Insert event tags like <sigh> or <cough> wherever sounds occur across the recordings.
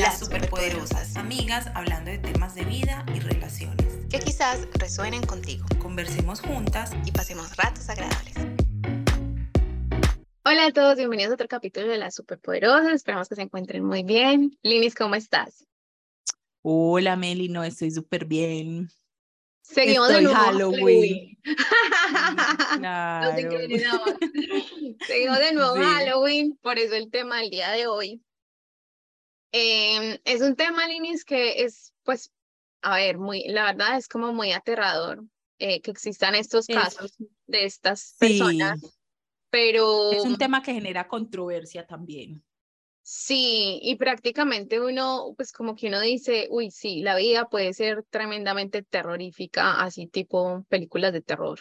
Las superpoderosas, amigas hablando de temas de vida y relaciones. Que quizás resuenen contigo. Conversemos juntas y pasemos ratos agradables. Hola a todos, bienvenidos a otro capítulo de Las superpoderosas. Esperamos que se encuentren muy bien. Linis, ¿cómo estás? Hola Meli, no estoy súper bien. Seguimos Estoy de nuevo Halloween. <laughs> Nos Claro. sincronizamos. <laughs> Seguimos de nuevo Sí. Halloween, por eso el tema del día de hoy. Em, es un tema, Linis, que es, pues, a ver, muy, la verdad es como muy aterrador eh, que existan estos Es- casos de estas Sí, personas, pero es un tema que genera controversia también. Sí, y prácticamente uno, pues como que uno dice, uy, sí, la vida puede ser tremendamente terrorífica, así tipo películas de terror,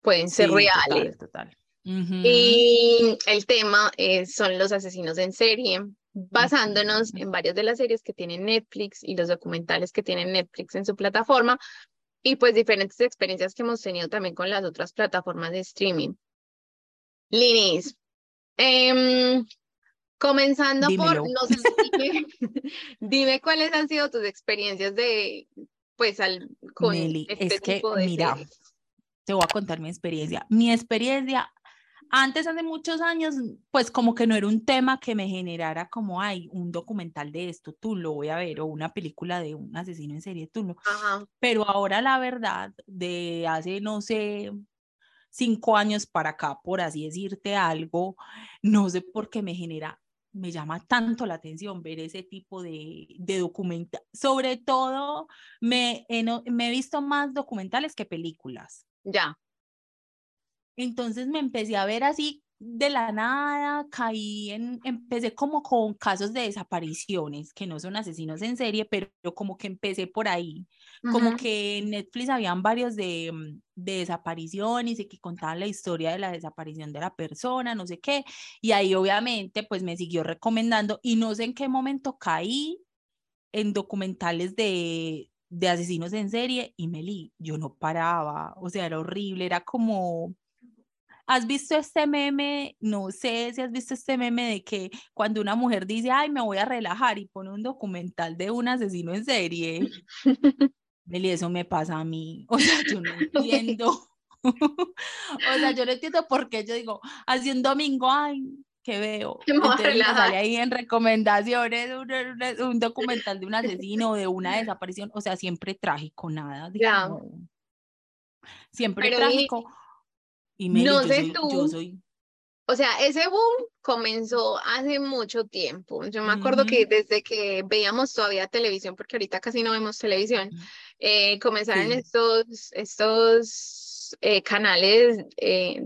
pueden ser Sí, reales. Total, total. Ujú. Y el tema es- son los asesinos en serie, basándonos en varias de las series que tiene Netflix y los documentales que tiene Netflix en su plataforma, y pues diferentes experiencias que hemos tenido también con las otras plataformas de streaming. Linis, em, comenzando por, Dímelo. no sé, dime, <laughs> dime cuáles han sido tus experiencias de, pues, al, con Meli, este es que, tipo de mira, series. te voy a contar mi experiencia. Mi experiencia, antes, hace muchos años, pues como que no era un tema que me generara como, hay un documental de esto, tú lo voy a ver, o una película de un asesino en serie, tú no. Ajá, Pero ahora la verdad, de hace, no sé, cinco años para acá, por así decirte algo, no sé por qué me genera, me llama tanto la atención ver ese tipo de, de documental. Sobre todo, me, me he visto más documentales que películas. ya, Entonces me empecé a ver así de la nada, caí en, empecé como con casos de desapariciones, que no son asesinos en serie, pero como que empecé por ahí. Como que en Netflix habían varios de, mm, de desapariciones y que contaban la historia de la desaparición de la persona, no sé qué, y ahí obviamente pues me siguió recomendando y no sé en qué momento caí en documentales de, de asesinos en serie y me li, yo no paraba, o sea, era horrible, era como... ¿Has visto este meme? No sé si has visto este meme de que cuando una mujer dice, ay, me voy a relajar y pone un documental de un asesino en serie. <laughs> Meli, eso me pasa a mí. O sea, yo no <laughs> entiendo. O sea, yo no entiendo por qué yo digo, así un domingo, ay, ¿qué veo? Entonces sale ahí en recomendaciones un, documental de un <laughs> asesino o de una desaparición. O sea, siempre trágico, nada. como- Siempre Pero trágico. Y Meli, no yo, sé soy, yo tú, soy. O sea, ese boom comenzó hace mucho tiempo. Yo me acuerdo que Ujú. desde que veíamos todavía televisión, porque ahorita casi no vemos televisión, eh, comenzaron Sí. estos, estos eh, canales, eh,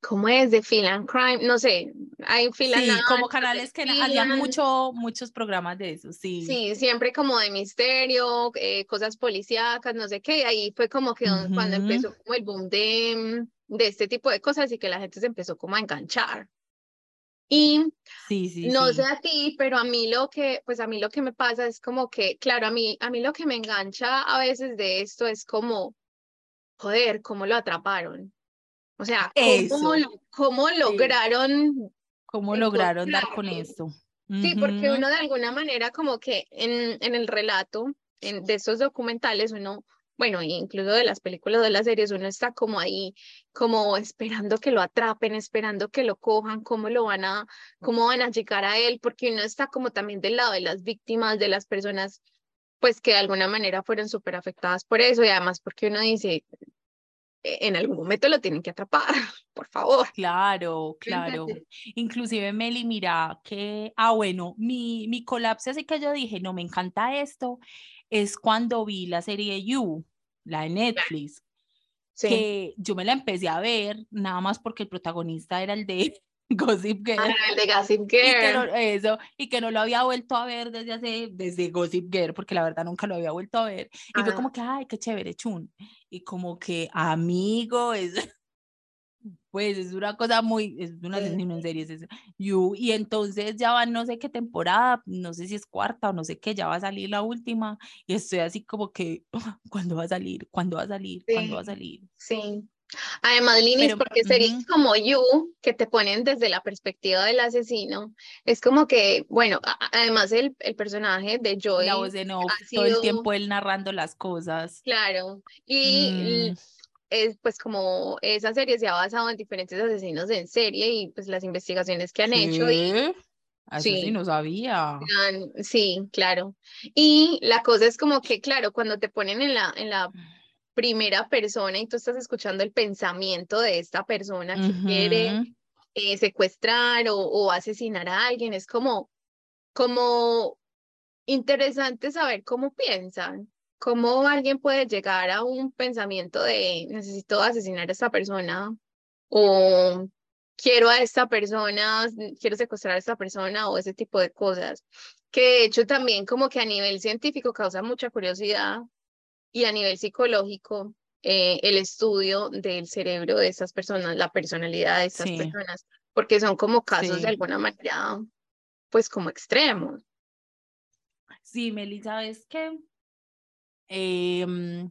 ¿cómo es? De Feel and Crime, no sé, hay and Sí, como canales que and- mucho, muchos programas de eso, sí. Sí, siempre como de misterio, eh, cosas policíacas, no sé qué, y ahí fue como que don- cuando Ujú. empezó como el boom de, mm, de este tipo de cosas y que la gente se empezó como a enganchar. Y Sí, sí, no sí. sé a ti, pero a mí lo que, pues a mí lo que me pasa es como que, claro, a mí, a mí lo que me engancha a veces de esto es como, joder, cómo lo atraparon. O sea, cómo, lo- cómo lograron ¿Cómo lograron dar con esto? Sí, porque uno de alguna manera como que en, en el relato en, de estos documentales, uno, bueno, incluso de las películas o de las series, uno está como ahí, como esperando que lo atrapen, esperando que lo cojan, cómo lo van a, cómo van a llegar a él, porque uno está como también del lado de las víctimas, de las personas, pues que de alguna manera fueron súper afectadas por eso, y además porque uno dice, "E- en algún momento lo tienen que atrapar, <laughs> por favor. Claro, claro. Inclusive Meli, mira que, ah, bueno, mi, mi colapso así que yo dije, no, me encanta esto, es cuando vi la serie You, la de Netflix, Sí. que yo me la empecé a ver nada más porque el protagonista era el de <laughs> Gossip Girl. Ah, el de Gossip Y que, no, Girl. eso, y que no lo había vuelto a ver desde hace, desde Gossip Girl, porque la verdad nunca lo había vuelto a ver. Y fue Ajá. como que, ay, qué chévere, chun. Y como que, amigo, es, pues es una cosa muy, es un asesino en serie, es eso. You, y entonces ya van no sé qué temporada, no sé si es cuarta o no sé qué, ya va a salir la última, y estoy así como que, <laughs> ¿cuándo va a salir? ¿Cuándo va a salir? ¿Cuándo va a salir? Sí, Además, Linis, Pero, porque series ujú. como You, que te ponen desde la perspectiva del asesino, es como que, bueno, además el, el personaje de La Joey voz en off, ha todo el sido, tiempo él narrando las cosas. claro, y Mm, es pues como esa serie se ha basado en diferentes asesinos en serie y pues las investigaciones que han hecho y sí sí. no sabía. han- sí, claro. Y la cosa es como que, claro, cuando te ponen en la, en la primera persona y tú estás escuchando el pensamiento de esta persona que quiere eh, secuestrar o, o asesinar a alguien, es como, como interesante saber cómo piensan, cómo alguien puede llegar a un pensamiento de necesito asesinar a esta persona o quiero a esta persona, quiero secuestrar a esta persona o ese tipo de cosas, que de hecho también como que a nivel científico causa mucha curiosidad y a nivel psicológico eh, el estudio del cerebro de estas personas, la personalidad de estas Sí. personas, porque son como casos Sí. de alguna manera, pues como extremos. Sí, Meli, ¿sabes qué? Em,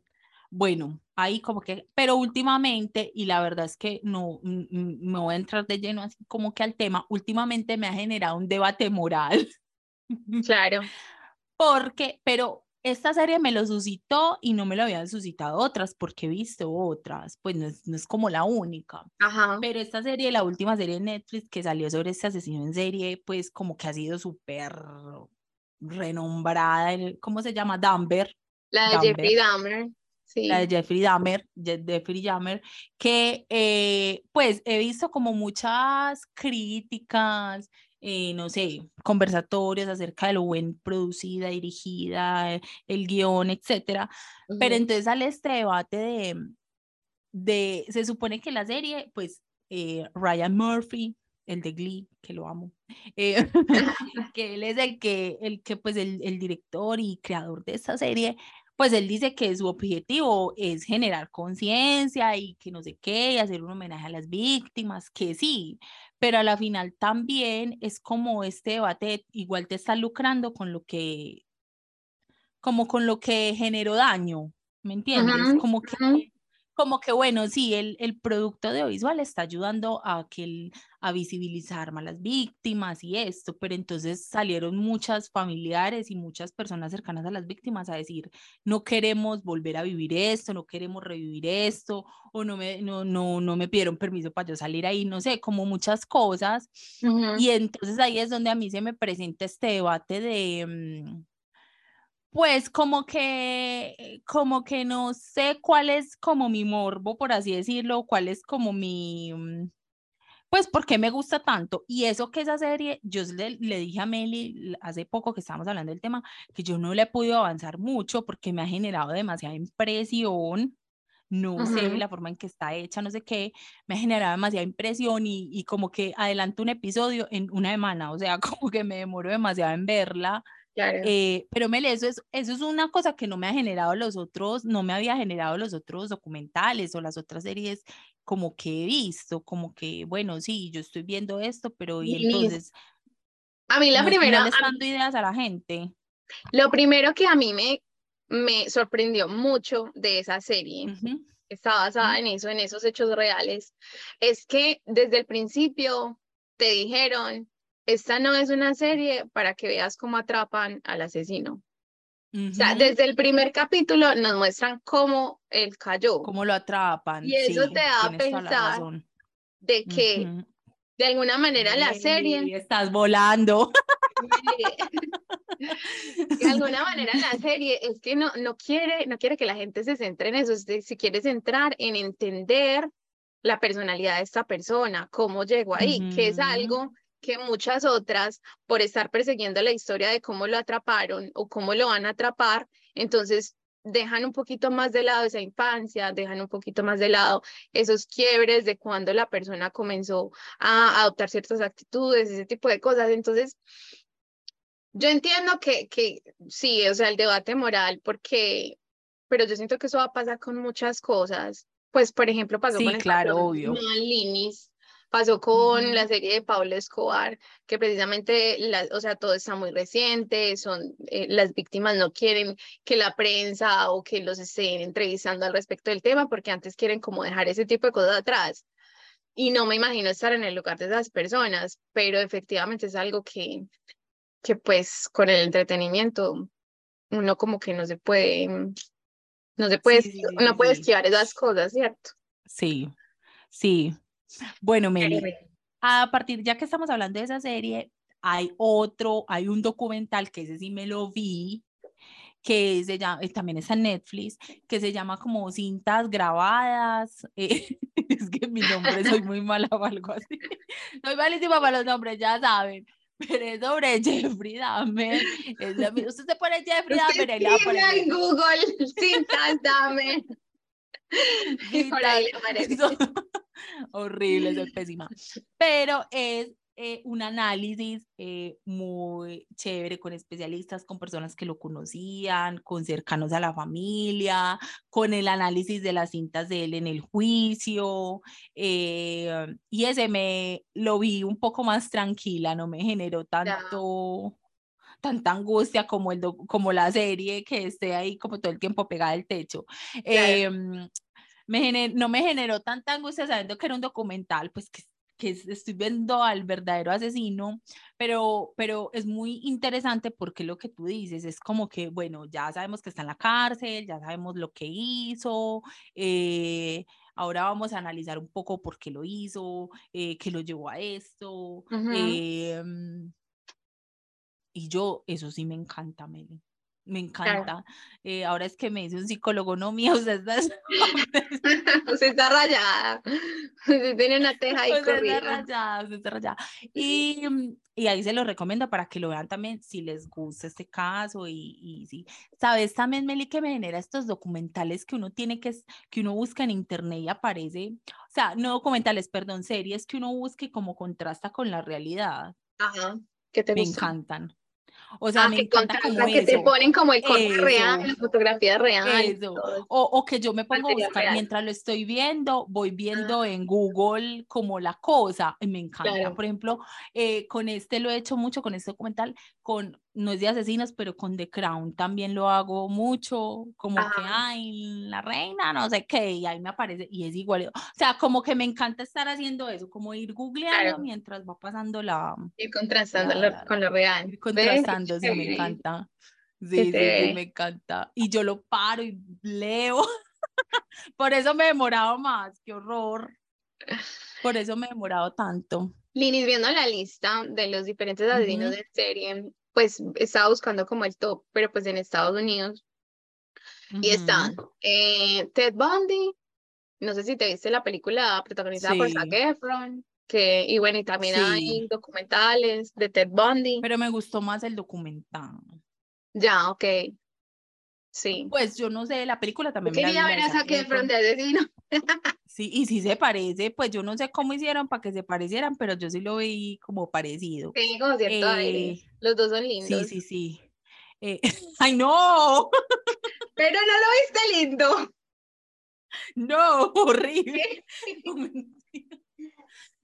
bueno, ahí como que, pero últimamente, y la verdad es que no me voy a entrar de lleno así como que al tema, últimamente me ha generado un debate moral, Claro. <laughs> porque, pero esta serie me lo suscitó y no me lo habían suscitado otras, porque he visto otras, pues no es, no es como la única. Ajá. Pero esta serie, la última serie de Netflix que salió sobre este asesino en serie, pues como que ha sido súper renombrada, ¿cómo se llama? Dumber, La de Jeffrey Dahmer. Sí. la de Jeffrey Dahmer, Je- Jeffrey Dahmer, que eh, pues he visto como muchas críticas, eh, no sé, conversatorios acerca de lo buen producida, dirigida, el guion, etcétera. Pero entonces sale este debate de, de, se supone que la serie, pues eh, Ryan Murphy, el de Glee, que lo amo, eh, <laughs> que él es el que, el que pues el, el director y creador de esta serie, pues él dice que su objetivo es generar conciencia y que no sé qué, y hacer un homenaje a las víctimas, que sí, pero a la final también es como este debate, igual te está lucrando con lo que, como con lo que generó daño, ¿me entiendes? Como que, como que bueno, sí, el, el producto audiovisual está ayudando a que el- a visibilizar más las víctimas y esto, pero entonces salieron muchas familiares y muchas personas cercanas a las víctimas a decir, no queremos volver a vivir esto, no queremos revivir esto, o no me, no, no, no me pidieron permiso para yo salir ahí, no sé, como muchas cosas. Ujú. Y entonces ahí es donde a mí se me presenta este debate de, mm, pues como que, eh, como que no sé cuál es como mi morbo, por así decirlo, cuál es como mi, mm, pues por qué me gusta tanto. Y eso que esa serie, yo le, le dije a Meli hace poco que estábamos hablando del tema, que yo no le he podido avanzar mucho porque me ha generado demasiada impresión. No sé Ujú. la forma en que está hecha, no sé qué, me ha generado demasiada impresión y, y como que adelanto un episodio en una semana, o sea, <laughs> como que me demoro demasiado en verla. Claro. Eh, pero Mele, eso es, eso es una cosa que no me ha generado los otros, no me había generado los otros documentales o las otras series como que he visto, como que, bueno, sí, yo estoy viendo esto, pero y entonces A mí la no, primera, no le a está mí- dando ideas a la gente. lo primero que a mí me, me sorprendió mucho de esa serie, Ujú, está basada ujú. en eso, en esos hechos reales, es que desde el principio te dijeron, esta no es una serie para que veas cómo atrapan al asesino. O sea, desde el primer capítulo nos muestran cómo él cayó. ¿Cómo lo atrapan? Y eso Sí, te da a pensar de que de alguna manera la serie estás volando. de alguna manera la serie es que no, no quiere, no quiere que la gente se centre en eso, si quiere centrar en entender la personalidad de esta persona, cómo llegó ahí, que es algo que muchas otras, por estar persiguiendo la historia de cómo lo atraparon o cómo lo van a atrapar, entonces dejan un poquito más de lado esa infancia, dejan un poquito más de lado esos quiebres de cuando la persona comenzó a adoptar ciertas actitudes, ese tipo de cosas. Entonces, yo entiendo que, que sí, o sea, el debate moral, porque, pero yo siento que eso va a pasar con muchas cosas. Pues, por ejemplo, pasó Sí, con el claro, obvio. Linis, Pasó con la serie de Pablo Escobar, que precisamente, la, o sea, todo está muy reciente, son, eh, las víctimas no quieren que la prensa o que los estén entrevistando al respecto del tema, porque antes quieren como dejar ese tipo de cosas atrás. Y no me imagino estar en el lugar de esas personas, pero efectivamente es algo que, que pues con el entretenimiento uno como que no se puede, mm, no se puede, Sí, sí, no sí, puede esquivar esas cosas, ¿cierto? Sí, sí. Bueno, Meli, a partir, ya que estamos hablando de esa serie, hay otro, hay un documental que ese sí me lo vi, que se llama, eh, también está en Netflix, que se llama como cintas grabadas. <laughs> eh, es que mi nombre soy muy mala o algo así. Soy malísima para los nombres, ya saben. Pero es sobre Jeffrey Dahmer. Usted se pone Jeffrey Dahmer en eso. Google cintas, dame. <laughs> Son <laughs> <laughs> horrible, soy pésima. Pero es eh, un análisis eh, muy chévere con especialistas, con personas que lo conocían, con cercanos a la familia, con el análisis de las cintas de él en el juicio. eh, y ese me lo vi un poco más tranquila, no me generó tanto tanta angustia como, el como la serie que esté ahí como todo el tiempo pegada al techo. Em, me gener- no me generó tanta angustia sabiendo que era un documental, pues que, que es- estoy viendo al verdadero asesino, pero, pero es muy interesante porque lo que tú dices es como que, bueno, ya sabemos que está en la cárcel, ya sabemos lo que hizo, eh, ahora vamos a analizar un poco por qué lo hizo, eh, qué lo llevó a esto. Em, y yo, eso sí me encanta, Meli. Me encanta. Eh, ahora es que me dice un psicólogo, no mío, usted está, <laughs> Usted está rayada. Usted tiene una teja ahí usted está corrida. rayada, usted está rayada. <laughs> Y, y ahí se lo recomiendo para que lo vean también si les gusta este caso. Y, y sí, sabes también, Meli, que me genera estos documentales que uno tiene que, que uno busca en internet y aparece, o sea, no documentales, perdón, series que uno busque como contrasta con la realidad. Ajá. ¿Qué te Me encantan. O sea, Ah, me que encanta como contrastan, que te eso. ponen como el corte real, la fotografía real. Eso. O, o que yo me pongo a buscar real. mientras lo estoy viendo, voy viendo Ah. en Google como la cosa y me encanta. Claro. Por ejemplo, eh, con este lo he hecho mucho, con este documental, con, no es de asesinos, pero con The Crown también lo hago mucho, como que, Ajá. ay, la reina, no sé qué, y ahí me aparece y es igual. O sea, como que me encanta estar haciendo eso, como ir googleando Claro. mientras va pasando la, Ir contrastando la- la- con lo real. ir contrastando, sí, me encanta. Sí, sí, sí, me encanta. Y yo lo paro y leo. <laughs> Por eso me he demorado más, qué horror. <laughs> Por eso me he demorado tanto. Linis, viendo la lista de los diferentes asesinos Ujú. de serie, pues estaba buscando como el top, pero pues en Estados Unidos. Y están eh, Ted Bundy, no sé si te viste la película protagonizada por Zac Sí. Efron, que, y bueno, y también hay Sí. documentales de Ted Bundy. Pero me gustó más el documental. Ya, ok. Sí. Pues yo no sé, la película Yo también me la vi, quería la ver a Zac Efron. de asesino. Sí, y sí se parece, pues yo no sé cómo hicieron para que se parecieran, pero yo sí lo vi como parecido. Tiene como cierto aire. Eh, Los dos son sí, lindos. sí, sí. Eh, <laughs> ¡Ay, no! <laughs> Pero no lo viste lindo. No, horrible. <laughs>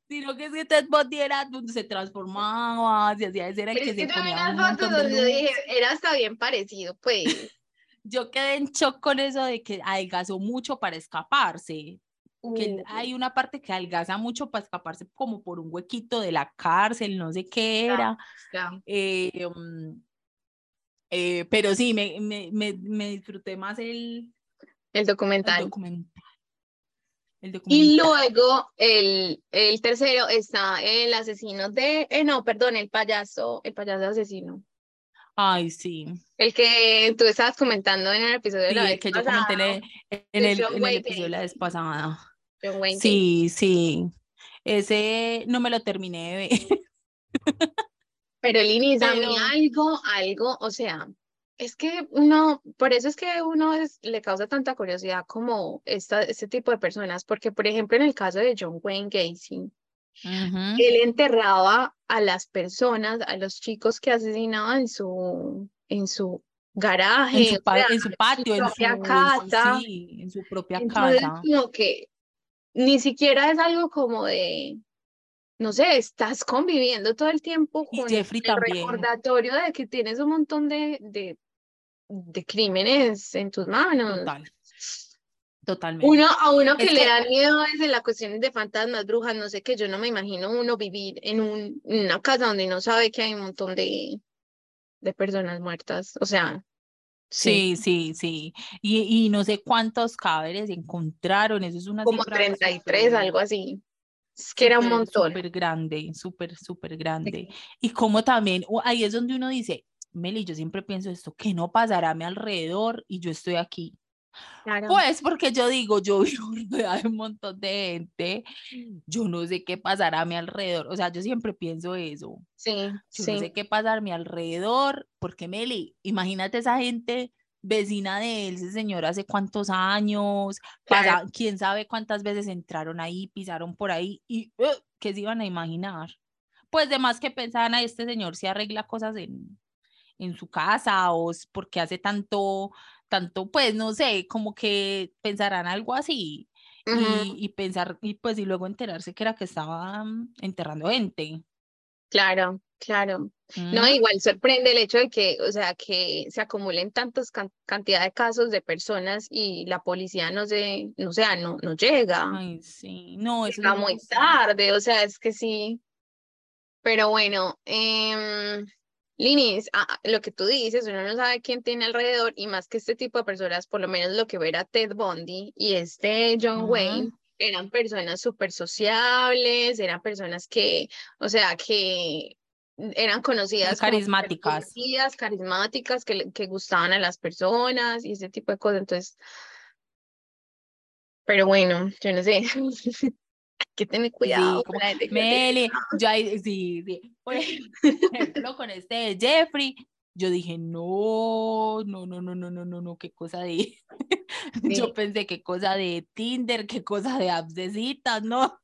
Sino que es que Ted Bundy era donde se transformaba, se hacía ese era el Pero que es que se yo vi ponía las un fotos donde yo dije, era hasta bien parecido, pues. Yo quedé en shock con eso de que adelgazó mucho para escaparse. Que hay una parte que adelgaza mucho para escaparse como por un huequito de la cárcel, no sé qué era. eh, mm, eh, pero sí, me, me, me, me disfruté más el, El el documental. El Y luego el, el tercero está el asesino de, eh, no, perdón, el payaso, el payaso asesino. Ay, sí. El que tú estabas comentando en el episodio de la el vez que yo comenté en pasada, el, en de el, John en el Wayne episodio de la vez pasada. John Wayne Gacy. Sí, sí. Ese no me lo terminé de ver. <laughs> Pero mí Pero- algo, algo, o sea, es que uno, por eso es que uno es- le causa tanta curiosidad como esta, este tipo de personas, porque por ejemplo en el caso de John Wayne Gacy, Él enterraba a las personas, a los chicos que asesinaba en su, en su garaje, En su, o pa- sea, en su patio, en su, propia en su- casa. sí, en su propia Entonces, casa. como que ni siquiera es algo como de, no sé, estás conviviendo todo el tiempo con el recordatorio de que tienes un montón de, de, de crímenes en tus manos. Total. Totalmente. Uno, a uno que Es le que- da miedo es de la cuestión de fantasmas, brujas, no sé qué, yo no me imagino uno vivir en, un, en una casa donde no sabe que hay un montón de, de personas muertas. O sea, Sí, sí, sí. Y, y no sé cuántos cadáveres encontraron, eso es una como cifra 33, súper- algo así. Es que era un montón. Súper grande, súper, súper grande. Y como también, ahí es donde uno dice, Meli, yo siempre pienso esto, que no pasará a mi alrededor y yo estoy aquí. Claro. Pues porque yo digo, yo <laughs> vivo rodeada de un montón de gente, yo no sé qué pasará a mi alrededor. O sea, yo siempre pienso eso. sí, Yo sí. no sé qué pasar a mi alrededor, porque Meli, imagínate esa gente vecina de él, ese señor hace cuántos años, Claro. quién sabe cuántas veces entraron ahí, pisaron por ahí y ¡uh! qué se iban a imaginar. Pues de más que pensaban, a este señor si arregla cosas en, en su casa o porque hace tanto, tanto, pues no sé, como que pensarán algo así y, y pensar, y pues y luego enterarse que era que estaban enterrando gente. Claro, claro. No, igual sorprende el hecho de que, o sea, que se acumulen tantas can- cantidad de casos de personas y la policía no se, no, sea, no, no llega. Ay, sí, no, es muy tarde, o sea, es que sí. Pero bueno, em, Linis, ah, lo que tú dices, uno no sabe quién tiene alrededor y más que este tipo de personas, por lo menos lo que era Ted Bundy y este John. Wayne, eran personas súper sociables, eran personas que, o sea, que eran conocidas carismáticas. conocidas, carismáticas, que, que gustaban a las personas y ese tipo de cosas. Entonces, pero bueno, yo no sé. <laughs> Hay que tener cuidado con la gente que Meli, yo ahí, sí, sí. Por ejemplo, con este de Jeffrey, yo dije, no, no, no, no, no, no, no, no, qué cosa de, <laughs> Sí. yo pensé qué cosa de Tinder, qué cosa de apps de citas, no,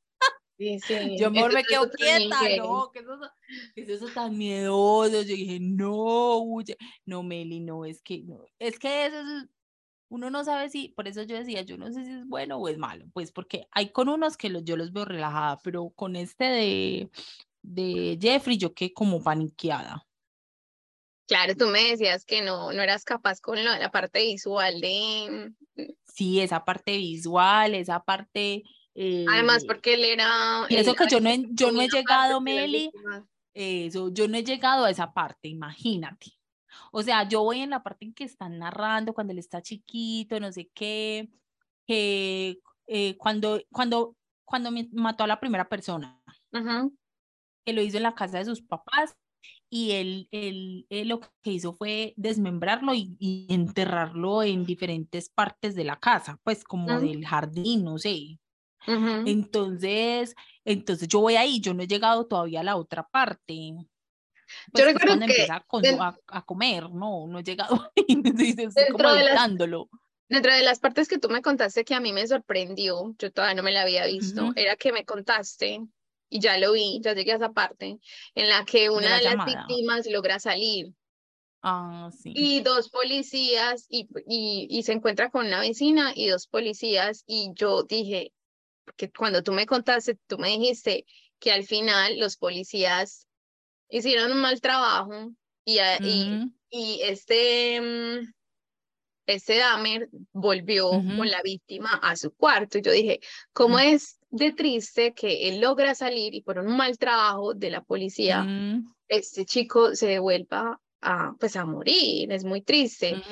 Sí, sí. <laughs> yo mejor me quedo quieta, no, ¿qué es eso, qué es eso tan miedoso? Yo dije, no, huye, no, Meli, no, es que, no, es que eso es, uno no sabe si, por eso yo decía, yo no sé si es bueno o es malo, pues porque hay con unos que los, yo los veo relajada, pero con este de, de Jeffrey yo quedé como paniqueada. Claro, tú me decías que no, no eras capaz con lo- la parte visual de... Sí, esa parte visual, esa parte... Además, eh, porque él era... eso él- que yo no, yo no he llegado, Meli. Eso, yo no he llegado a esa parte, imagínate. O sea, yo voy en la parte en que están narrando cuando él está chiquito, no sé qué, que eh, cuando, cuando, cuando mi- mató a la primera persona, Ujú, que lo hizo en la casa de sus papás, y él, él, él lo que hizo fue desmembrarlo y, y enterrarlo en diferentes partes de la casa, pues como Ujú. del jardín, no sé. ujú. Entonces, entonces yo voy ahí, yo no he llegado todavía a la otra parte. Pues que es recuerdo que empieza con- a, a comer, no, no he llegado <laughs> ahí, dice, estoy como Dentro de las-. Dentro de las partes que tú me contaste que a mí me sorprendió, yo todavía no me la había visto, Ujú. era que me contaste, y ya lo vi, ya llegué a esa parte, en la que una la de las víctimas logra salir Ah, sí. y dos policías y, y, y se encuentra con una vecina y dos policías y yo dije, porque cuando tú me contaste, tú me dijiste que al final los policías hicieron un mal trabajo y, a- y, este, mm, este Dahmer volvió con la víctima a su cuarto y yo dije, ¿cómo Mm. es de triste que él logra salir y por un mal trabajo de la policía, mm, este chico se devuelva a, pues a morir? Es muy triste.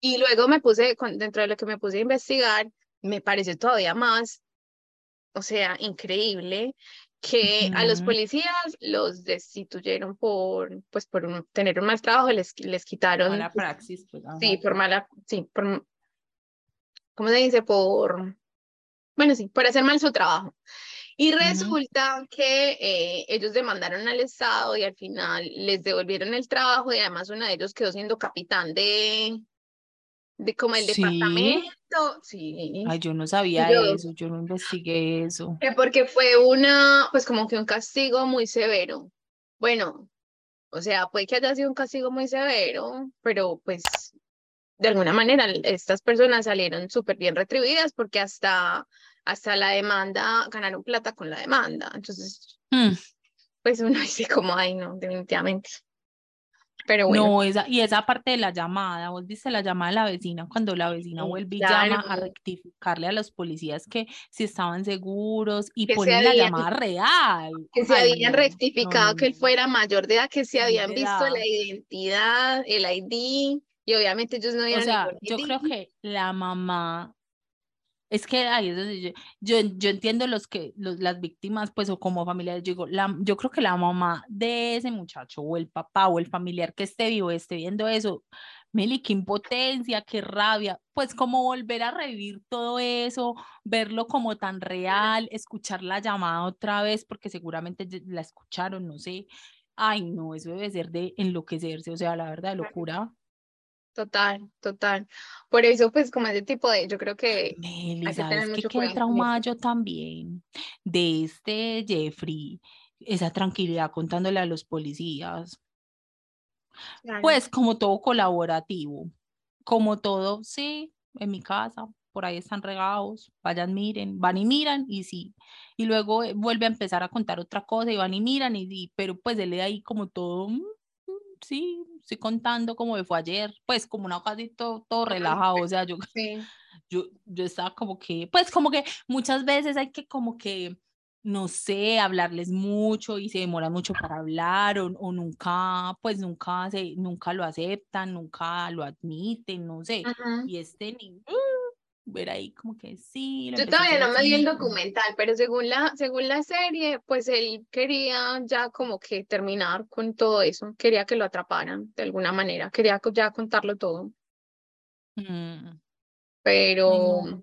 Y luego me puse, dentro de lo que me puse a investigar, me pareció todavía más, o sea, increíble que a los policías los destituyeron por, pues, por un- tener un mal trabajo, les, les quitaron, Mala praxis, pues, sí, por mala, sí, por, ¿cómo se dice? Por, bueno, sí, por hacer mal su trabajo. Y resulta que eh, ellos demandaron al Estado y al final les devolvieron el trabajo y además uno de ellos quedó siendo capitán de, de como el Sí. departamento. Sí. Ay, yo no sabía Yo- eso, yo no investigué eso. Que porque fue una, pues como que un castigo muy severo. Bueno, o sea, puede que haya sido un castigo muy severo, pero pues de alguna manera estas personas salieron súper bien retribuidas porque hasta, hasta la demanda, ganaron plata con la demanda. Entonces, Mm, pues uno <laughs> dice como, ay, no, definitivamente. Pero bueno, No, esa, y esa parte de la llamada, vos viste la llamada de la vecina cuando la vecina vuelve y llama a rectificarle a los policías que si estaban seguros y ponen la habían- llamada real. que se Ay, habían rectificado no, que él fuera mayor de edad, que se habían visto la identidad, el ID, y obviamente ellos no O vieron sea, yo creo que la mamá, es que ahí es donde yo, yo, yo entiendo los que, los, las víctimas, pues, o como familiares, yo digo, la, yo creo que la mamá de ese muchacho, o el papá, o el familiar que esté vivo, esté viendo eso, Meli, qué impotencia, qué rabia, pues como volver a revivir todo eso, verlo como tan real, escuchar la llamada otra vez, porque seguramente la escucharon, no sé. Ay, no, eso debe ser de enloquecerse, o sea, la verdad, locura. Total, total. Por eso, pues, como ese tipo de, yo creo que Meli, hay que tener ¿sabes qué mucho quedé traumada eso. yo también? De este Jeffrey, esa tranquilidad contándole a los policías. Claro. Pues como todo colaborativo, como todo, sí, en mi casa, por ahí están regados, vayan, miren, van y miran y sí. Y luego eh, vuelve a empezar a contar otra cosa y van y miran y sí, pero pues él ahí como todo, "Mm, mm, sí, estoy contando como me fue ayer, pues como una casi todo, todo relajado, o sea, yo Sí, <laughs> yo, yo estaba como que, pues como que muchas veces hay que como que, no sé, hablarles mucho y se demoran mucho para hablar o, o nunca, pues nunca se, nunca lo aceptan, nunca lo admiten, no sé. Ajá. Y este niño, ver ahí como que sí, Yo todavía no me vi el documental, pero según la, según la serie, pues él quería ya como que terminar con todo eso, quería que lo atraparan de alguna manera, quería ya contarlo todo, mm, pero,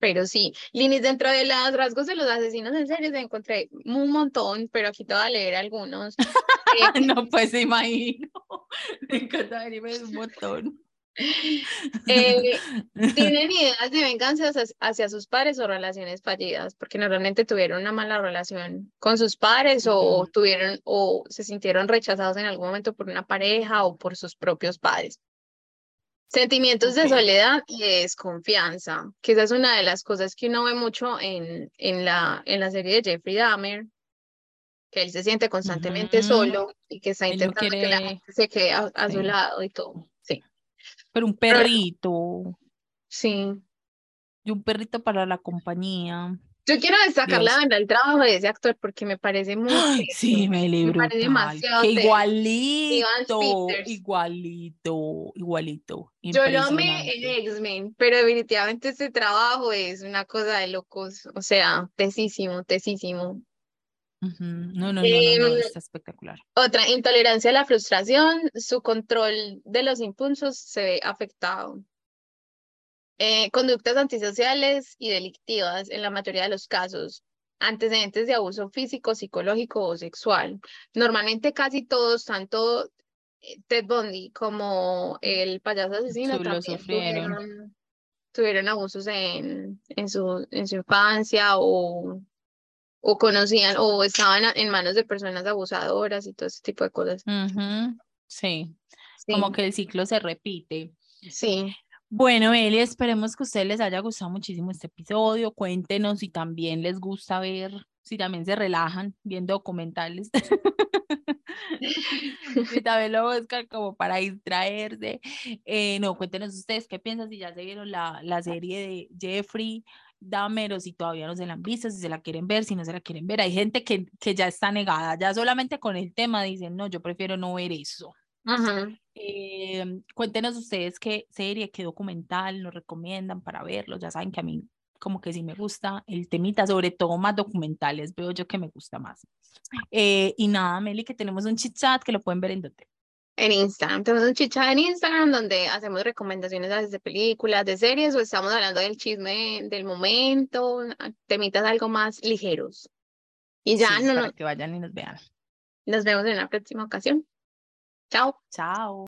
pero sí. Linis, dentro de los rasgos de los asesinos en serie encontré un montón, pero aquí te voy a leer algunos. <laughs> Eh, No, pues imagino. <laughs> Me encanta venirme un montón. <laughs> eh, <laughs> tienen ideas de venganza hacia, sus padres o relaciones fallidas, porque normalmente tuvieron una mala relación con sus padres o tuvieron o se sintieron rechazados en algún momento por una pareja o por sus propios padres. Sentimientos de soledad y de desconfianza, que esa es una de las cosas que uno ve mucho en, en la, en la serie de Jeffrey Dahmer, que él se siente constantemente solo y que está intentando que la gente se quede a, a su lado y todo. Pero un perrito. sí. y un perrito para la compañía. Yo quiero destacar la el trabajo de ese actor porque me parece muy Ay, sí, Meli, me parece demasiado Que igualito, igualito, igualito. Yo lo amé en. X-Men, pero definitivamente este trabajo es una cosa de locos, o sea, tesísimo, tesísimo. No, no, no, no, no, Em, está espectacular. Otra, intolerancia a la frustración, su control de los impulsos se ve afectado. Eh, conductas antisociales y delictivas en la mayoría de los casos. Antecedentes de abuso físico, psicológico o sexual. Normalmente casi todos, tanto eh, Ted Bundy como el payaso asesino también sufrieron. tuvieron, tuvieron abusos en, en su, en su infancia o, o conocían o estaban en manos de personas abusadoras y todo ese tipo de cosas. Sí, Sí, como que el ciclo se repite. sí. Bueno, Eli, esperemos que a ustedes les haya gustado muchísimo este episodio. Cuéntenos si también les gusta ver, si también se relajan viendo documentales. <laughs> si también lo buscan como para distraerse. Eh, no, cuéntenos ustedes qué piensan, si ya se vieron la, la serie de Jeffrey Dahmer o si todavía no se la han visto, si se la quieren ver, si no se la quieren ver. Hay gente que, que ya está negada, ya solamente con el tema dicen, no, yo prefiero no ver eso. Ajá. Eh, cuéntenos ustedes qué serie, qué documental nos recomiendan para verlo. Ya saben que a mí como que sí me gusta el temita, sobre todo más documentales, veo yo que me gusta más. Eh, y nada, Meli, que tenemos un chit chat que lo pueden ver en donde. En Instagram, tenemos un chicha en Instagram donde hacemos recomendaciones a veces de películas, de series o estamos hablando del chisme del momento, temitas algo más ligeros. Y ya Sí, no, para no- que vayan y nos vean. nos vemos en la próxima ocasión. Chao. Chao.